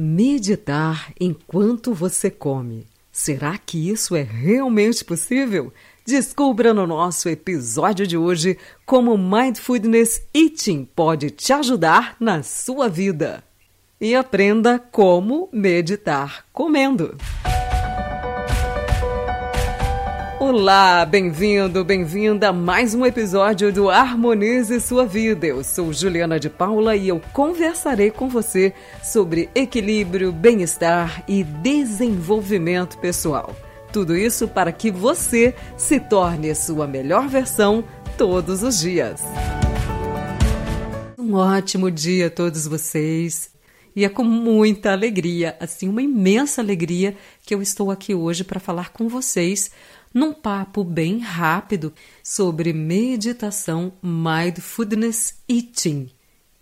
Meditar enquanto você come. Será que isso é realmente possível? Descubra no nosso episódio de hoje como Mindfulness Eating pode te ajudar na sua vida. E aprenda como meditar comendo. Olá, bem-vindo, bem-vinda a mais um episódio do Harmonize Sua Vida. Eu sou Juliana de Paula e eu conversarei com você sobre equilíbrio, bem-estar e desenvolvimento pessoal. Tudo isso para que você se torne sua melhor versão todos os dias. Um ótimo dia a todos vocês. E é com muita alegria, assim, uma imensa alegria, que eu estou aqui hoje para falar com vocês num papo bem rápido sobre meditação Mindfulness Eating.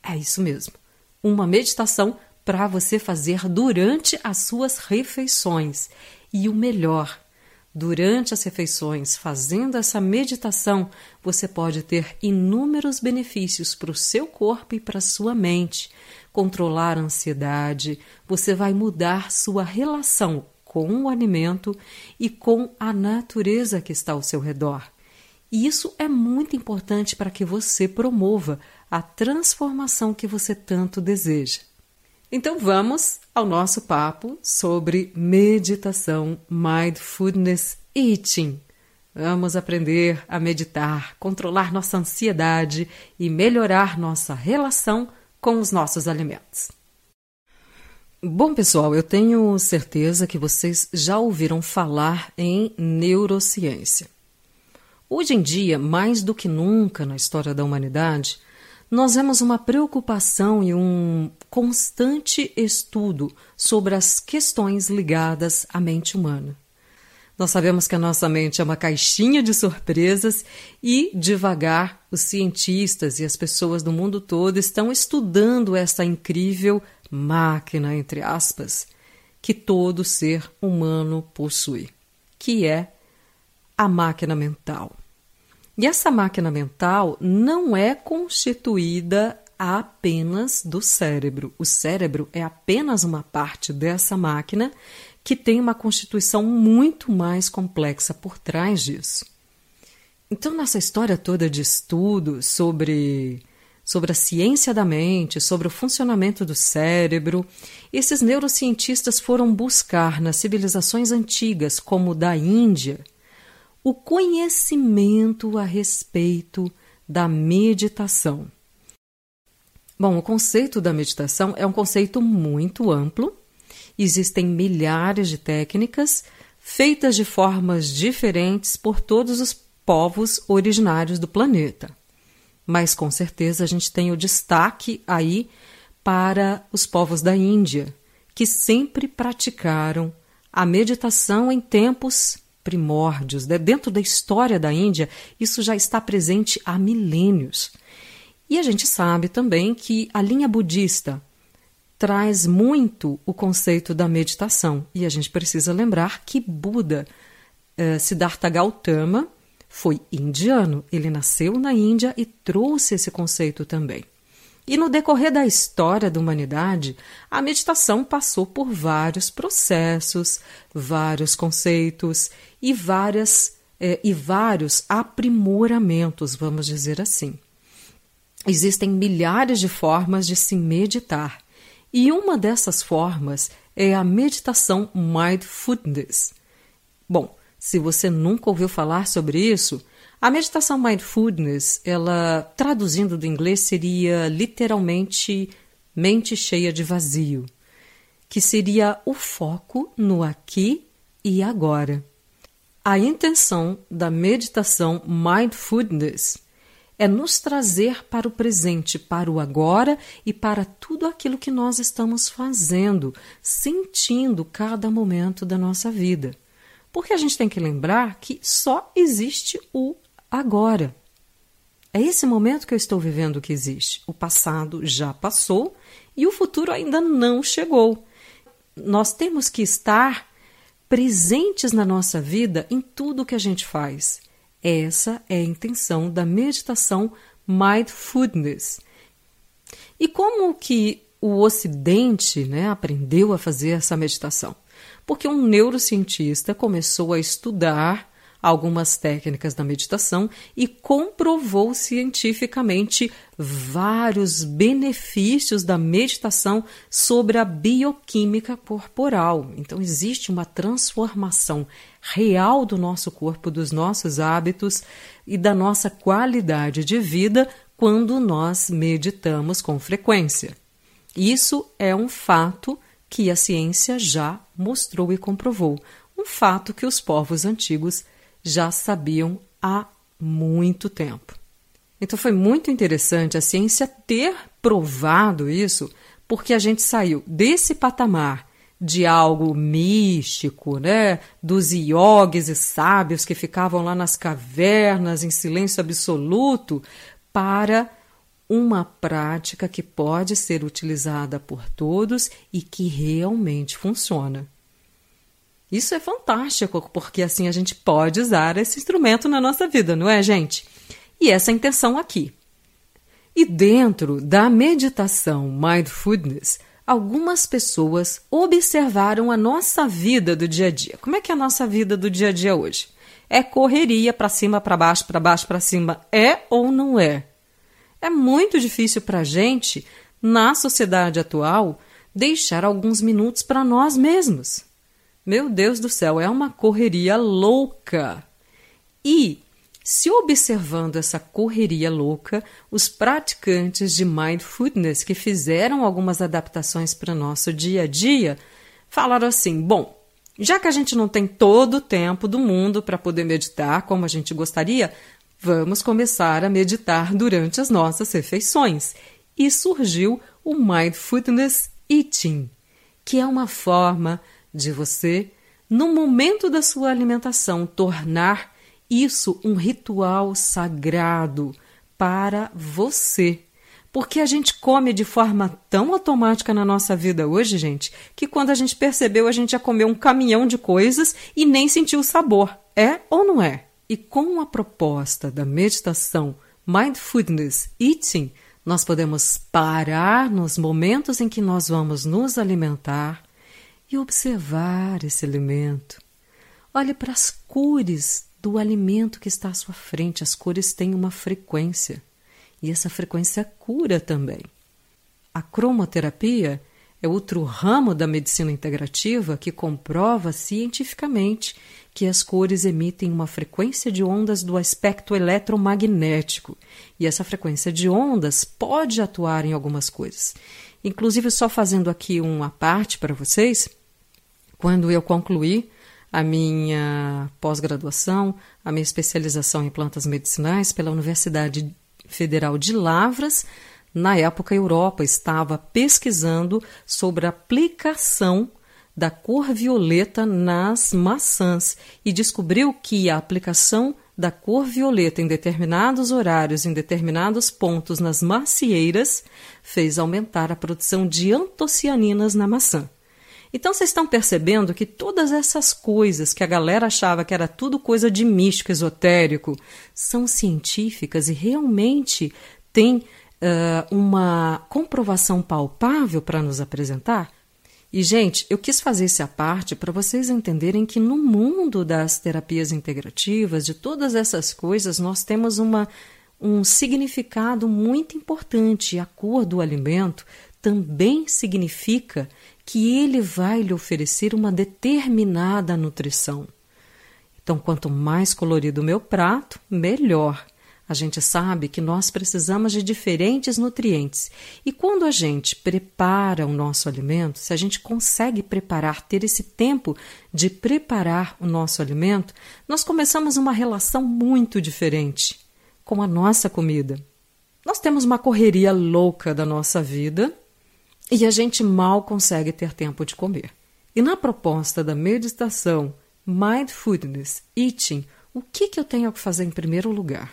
É isso mesmo. Uma meditação para você fazer durante as suas refeições. E o melhor, durante as refeições, fazendo essa meditação, você pode ter inúmeros benefícios para o seu corpo e para a sua mente. Controlar a ansiedade, você vai mudar sua relação com o alimento e com a natureza que está ao seu redor. E isso é muito importante para que você promova a transformação que você tanto deseja. Então vamos ao nosso papo sobre meditação Mindfulness Eating. Vamos aprender a meditar, controlar nossa ansiedade e melhorar nossa relação com os nossos alimentos. Bom, pessoal, eu tenho certeza que vocês já ouviram falar em neurociência. Hoje em dia, mais do que nunca na história da humanidade, nós vemos uma preocupação e um constante estudo sobre as questões ligadas à mente humana. Nós sabemos que a nossa mente é uma caixinha de surpresas e, devagar, os cientistas e as pessoas do mundo todo estão estudando essa incrível máquina, entre aspas, que todo ser humano possui, que é a máquina mental. E essa máquina mental não é constituída apenas do cérebro. O cérebro é apenas uma parte dessa máquina que tem uma constituição muito mais complexa por trás disso. Então, nessa história toda de estudo sobre sobre a ciência da mente, sobre o funcionamento do cérebro, esses neurocientistas foram buscar nas civilizações antigas, como da Índia, o conhecimento a respeito da meditação. Bom, o conceito da meditação é um conceito muito amplo. Existem milhares de técnicas feitas de formas diferentes por todos os povos originários do planeta mas com certeza a gente tem o destaque aí para os povos da Índia, que sempre praticaram a meditação em tempos primórdios. Dentro da história da Índia, isso já está presente há milênios. E a gente sabe também que a linha budista traz muito o conceito da meditação. E a gente precisa lembrar que Buda, eh, Siddhartha Gautama, foi indiano, ele nasceu na Índia e trouxe esse conceito também. E no decorrer da história da humanidade, a meditação passou por vários processos, vários conceitos e várias é, e vários aprimoramentos, vamos dizer assim. Existem milhares de formas de se meditar, e uma dessas formas é a meditação mindfulness. Bom, se você nunca ouviu falar sobre isso, a meditação mindfulness, ela traduzindo do inglês seria literalmente mente cheia de vazio, que seria o foco no aqui e agora. A intenção da meditação mindfulness é nos trazer para o presente, para o agora e para tudo aquilo que nós estamos fazendo, sentindo cada momento da nossa vida. Porque a gente tem que lembrar que só existe o agora. É esse momento que eu estou vivendo que existe. O passado já passou e o futuro ainda não chegou. Nós temos que estar presentes na nossa vida em tudo que a gente faz. Essa é a intenção da meditação mindfulness. E como que o Ocidente né, aprendeu a fazer essa meditação? Porque um neurocientista começou a estudar algumas técnicas da meditação e comprovou cientificamente vários benefícios da meditação sobre a bioquímica corporal. Então, existe uma transformação real do nosso corpo, dos nossos hábitos e da nossa qualidade de vida quando nós meditamos com frequência. Isso é um fato que a ciência já mostrou e comprovou, um fato que os povos antigos já sabiam há muito tempo. Então foi muito interessante a ciência ter provado isso, porque a gente saiu desse patamar de algo místico, né, dos iogues e sábios que ficavam lá nas cavernas em silêncio absoluto, para uma prática que pode ser utilizada por todos e que realmente funciona. Isso é fantástico, porque assim a gente pode usar esse instrumento na nossa vida, não é, gente? E essa é a intenção aqui. E dentro da meditação mindfulness, algumas pessoas observaram a nossa vida do dia a dia. Como é que é a nossa vida do dia a dia hoje? É correria para cima, para baixo, para baixo, para cima. É ou não é? É muito difícil para a gente, na sociedade atual, deixar alguns minutos para nós mesmos. Meu Deus do céu, é uma correria louca. E, se observando essa correria louca, os praticantes de mindfulness que fizeram algumas adaptações para o nosso dia a dia falaram assim: bom, já que a gente não tem todo o tempo do mundo para poder meditar como a gente gostaria, vamos começar a meditar durante as nossas refeições. E surgiu o Mindfulness Eating, que é uma forma de você, no momento da sua alimentação, tornar isso um ritual sagrado para você. Porque a gente come de forma tão automática na nossa vida hoje, gente, que quando a gente percebeu, a gente já comeu um caminhão de coisas e nem sentiu o sabor. É ou não é? E com a proposta da meditação Mindfulness Eating, nós podemos parar nos momentos em que nós vamos nos alimentar e observar esse alimento. Olhe para as cores do alimento que está à sua frente. As cores têm uma frequência e essa frequência cura também. A cromoterapia é outro ramo da medicina integrativa que comprova cientificamente que as cores emitem uma frequência de ondas do aspecto eletromagnético e essa frequência de ondas pode atuar em algumas coisas. Inclusive, só fazendo aqui uma parte para vocês, quando eu concluí a minha pós-graduação, a minha especialização em plantas medicinais pela Universidade Federal de Lavras, na época a Europa estava pesquisando sobre a aplicação da cor violeta nas maçãs e descobriu que a aplicação da cor violeta em determinados horários, em determinados pontos nas macieiras, fez aumentar a produção de antocianinas na maçã. Então vocês estão percebendo que todas essas coisas que a galera achava que era tudo coisa de místico, esotérico, são científicas e realmente têm uh, uma comprovação palpável para nos apresentar? E, gente, eu quis fazer essa parte para vocês entenderem que no mundo das terapias integrativas, de todas essas coisas, nós temos uma, um significado muito importante. A cor do alimento também significa que ele vai lhe oferecer uma determinada nutrição. Então, quanto mais colorido o meu prato, melhor. A gente sabe que nós precisamos de diferentes nutrientes. E quando a gente prepara o nosso alimento, se a gente consegue preparar, ter esse tempo de preparar o nosso alimento, nós começamos uma relação muito diferente com a nossa comida. Nós temos uma correria louca da nossa vida e a gente mal consegue ter tempo de comer. E na proposta da meditação Mindfulness Eating, o que, que eu tenho que fazer em primeiro lugar?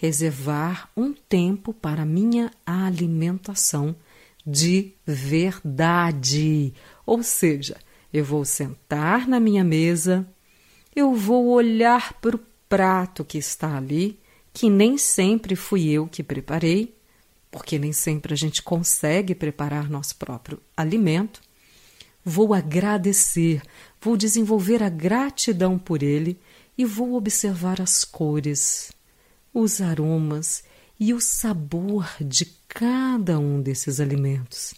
Reservar um tempo para minha alimentação de verdade. Ou seja, eu vou sentar na minha mesa, eu vou olhar para o prato que está ali, que nem sempre fui eu que preparei, porque nem sempre a gente consegue preparar nosso próprio alimento. Vou agradecer, vou desenvolver a gratidão por ele e vou observar as cores, os aromas e o sabor de cada um desses alimentos.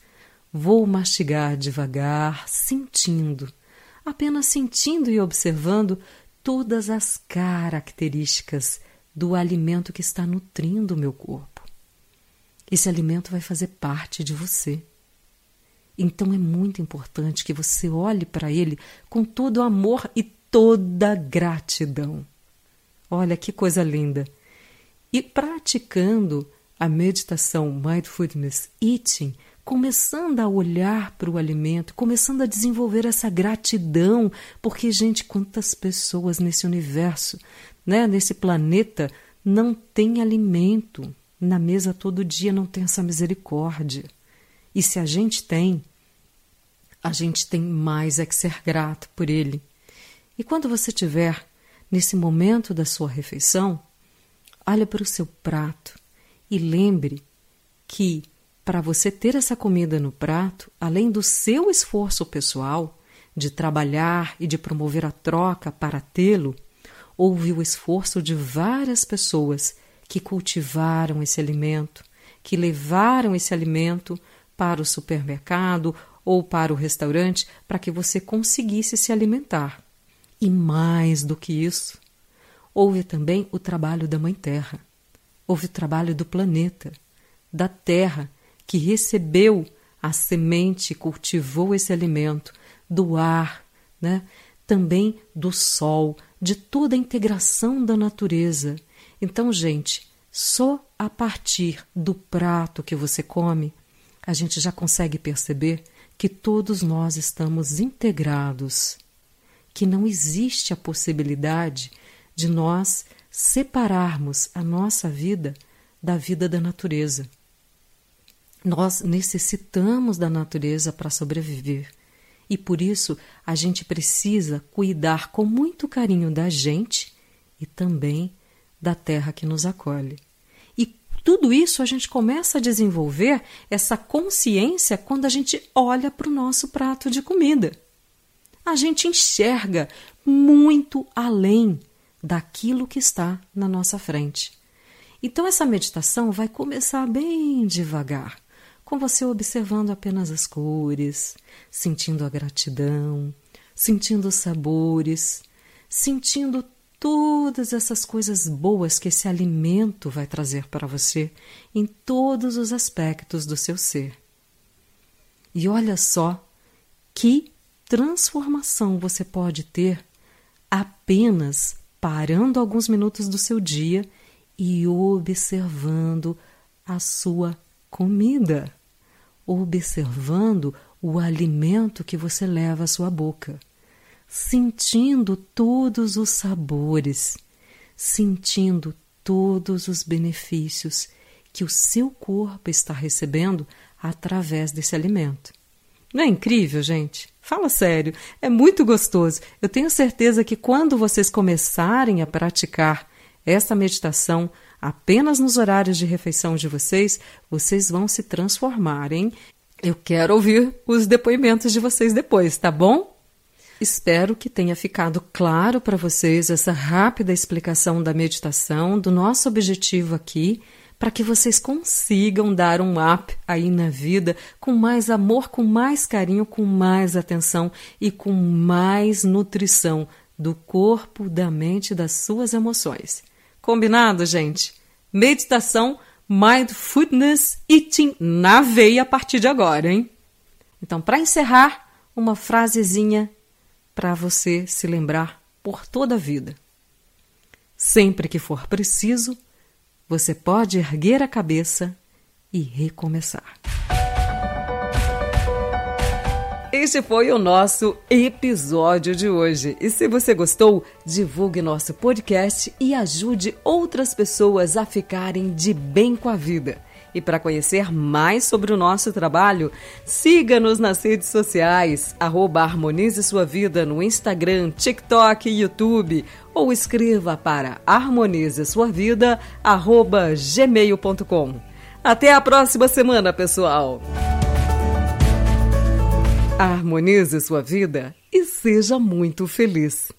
Vou mastigar devagar, sentindo, apenas sentindo e observando todas as características do alimento que está nutrindo o meu corpo. Esse alimento vai fazer parte de você. Então é muito importante que você olhe para ele com todo amor e toda gratidão. Olha que coisa linda! E praticando a meditação Mindfulness Eating, começando a olhar para o alimento, começando a desenvolver essa gratidão, porque, gente, quantas pessoas nesse universo, né, nesse planeta, não tem alimento na mesa todo dia, não tem essa misericórdia. E se a gente tem, a gente tem mais é que ser grato por ele. E quando você estiver nesse momento da sua refeição, olhe para o seu prato e lembre que para você ter essa comida no prato, além do seu esforço pessoal de trabalhar e de promover a troca para tê-lo, houve o esforço de várias pessoas que cultivaram esse alimento, que levaram esse alimento para o supermercado ou para o restaurante para que você conseguisse se alimentar. E mais do que isso, houve também o trabalho da Mãe Terra, houve o trabalho do planeta, da Terra, que recebeu a semente, cultivou esse alimento, do ar, né? também do sol, de toda a integração da natureza. Então, gente, só a partir do prato que você come, a gente já consegue perceber que todos nós estamos integrados, que não existe a possibilidade de nós separarmos a nossa vida da vida da natureza. Nós necessitamos da natureza para sobreviver e por isso a gente precisa cuidar com muito carinho da gente e também da terra que nos acolhe. E tudo isso a gente começa a desenvolver essa consciência quando a gente olha para o nosso prato de comida. A gente enxerga muito além daquilo que está na nossa frente. Então, essa meditação vai começar bem devagar, com você observando apenas as cores, sentindo a gratidão, sentindo os sabores, sentindo todas essas coisas boas que esse alimento vai trazer para você em todos os aspectos do seu ser. E olha só que transformação você pode ter apenas parando alguns minutos do seu dia e observando a sua comida, observando o alimento que você leva à sua boca, sentindo todos os sabores, sentindo todos os benefícios que o seu corpo está recebendo através desse alimento. Não é incrível, gente? Fala sério, é muito gostoso. Eu tenho certeza que quando vocês começarem a praticar essa meditação apenas nos horários de refeição de vocês, vocês vão se transformar, hein? Eu quero ouvir os depoimentos de vocês depois, tá bom? Espero que tenha ficado claro para vocês essa rápida explicação da meditação, do nosso objetivo aqui para que vocês consigam dar um up aí na vida com mais amor, com mais carinho, com mais atenção e com mais nutrição do corpo, da mente das suas emoções. Combinado, gente? Meditação Mindfulness Eating na veia a partir de agora, hein? Então, para encerrar, uma frasezinha para você se lembrar por toda a vida. Sempre que for preciso, você pode erguer a cabeça e recomeçar. Este foi o nosso episódio de hoje. E se você gostou, divulgue nosso podcast e ajude outras pessoas a ficarem de bem com a vida. E para conhecer mais sobre o nosso trabalho, siga-nos nas redes sociais, arroba Harmonize Sua Vida no Instagram, TikTok e YouTube ou escreva para harmonizesuavida@gmail.com. Até a próxima semana, pessoal! Harmonize sua vida e seja muito feliz.